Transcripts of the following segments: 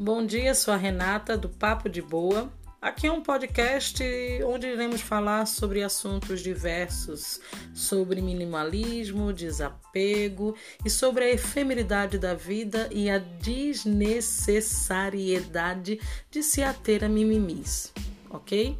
Bom dia, sou a Renata do Papo de Boa. Aqui é um podcast onde iremos falar sobre assuntos diversos, sobre minimalismo, desapego e sobre a efemeridade da vida e a desnecessariedade de se ater a mimimis, ok?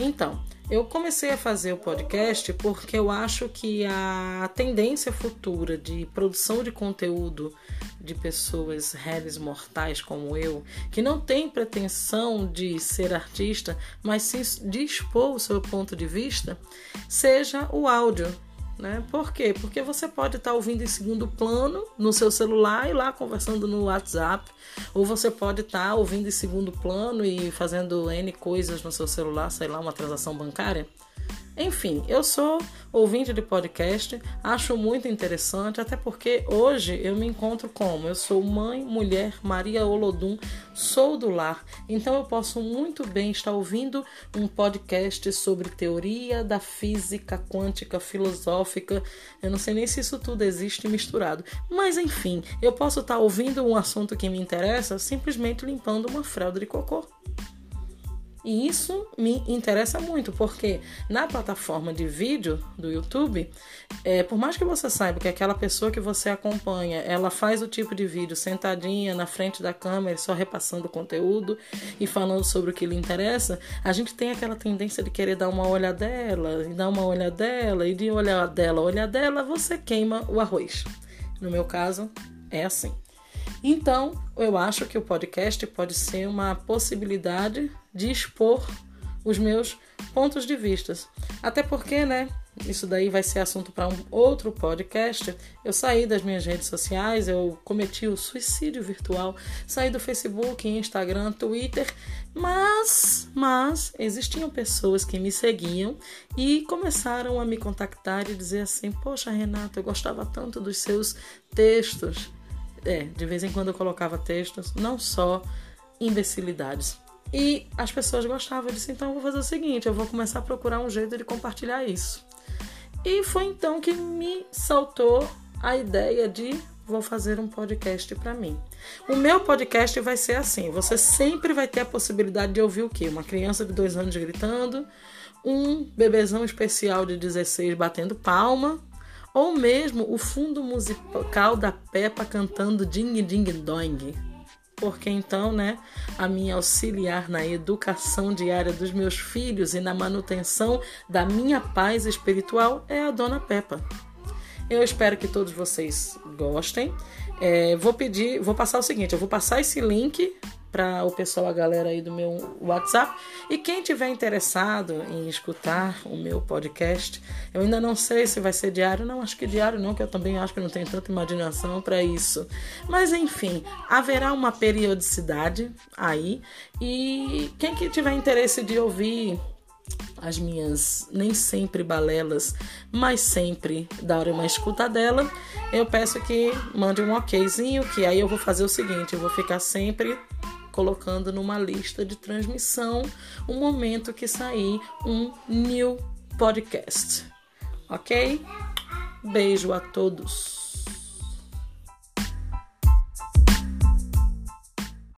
Então, eu comecei a fazer o podcast porque eu acho que a tendência futura de produção de conteúdo de pessoas réis mortais como eu, que não tem pretensão de ser artista, mas sim de expor o seu ponto de vista, seja o áudio. Né? Por quê? Porque você pode estar ouvindo em segundo plano no seu celular e lá conversando no WhatsApp, ou você pode estar ouvindo em segundo plano e fazendo N coisas no seu celular, sei lá, uma transação bancária. Enfim, eu sou ouvinte de podcast, acho muito interessante, até porque hoje eu me encontro como? Eu sou mãe, mulher, Maria Olodum, sou do lar, então eu posso muito bem estar ouvindo um podcast sobre teoria da física quântica filosófica. Eu não sei nem se isso tudo existe misturado, mas enfim, eu posso estar ouvindo um assunto que me interessa simplesmente limpando uma fralda de cocô. E isso me interessa muito, porque na plataforma de vídeo do YouTube, é, por mais que você saiba que aquela pessoa que você acompanha, ela faz o tipo de vídeo sentadinha na frente da câmera, só repassando o conteúdo e falando sobre o que lhe interessa, a gente tem aquela tendência de querer dar uma olhadela, e dar uma olhadela, e de olhadela, olhadela, você queima o arroz. No meu caso, é assim. Então, eu acho que o podcast pode ser uma possibilidade de expor os meus pontos de vista. Até porque, né? Isso daí vai ser assunto para um outro podcast. Eu saí das minhas redes sociais, eu cometi o suicídio virtual, saí do Facebook, Instagram, Twitter, mas, mas existiam pessoas que me seguiam e começaram a me contactar e dizer assim: "Poxa, Renata, eu gostava tanto dos seus textos". É, de vez em quando eu colocava textos, não só imbecilidades. E as pessoas gostavam, eu disse, então eu vou fazer o seguinte, eu vou começar a procurar um jeito de compartilhar isso. E foi então que me saltou a ideia de vou fazer um podcast para mim. O meu podcast vai ser assim: você sempre vai ter a possibilidade de ouvir o quê? Uma criança de dois anos gritando, um bebezão especial de 16 batendo palma, ou mesmo o fundo musical da Peppa cantando Ding Ding Dong. Porque então, né, a minha auxiliar na educação diária dos meus filhos e na manutenção da minha paz espiritual é a Dona Peppa. Eu espero que todos vocês gostem. É, vou pedir, vou passar o seguinte: eu vou passar esse link para o pessoal, a galera aí do meu WhatsApp. E quem tiver interessado em escutar o meu podcast, eu ainda não sei se vai ser diário, não acho que diário não, que eu também acho que não tenho tanta imaginação para isso. Mas enfim, haverá uma periodicidade aí e quem que tiver interesse de ouvir as minhas nem sempre balelas, mas sempre dar uma escuta dela, eu peço que mande um okzinho, que aí eu vou fazer o seguinte, eu vou ficar sempre colocando numa lista de transmissão o momento que sair um new podcast. Ok? Beijo a todos.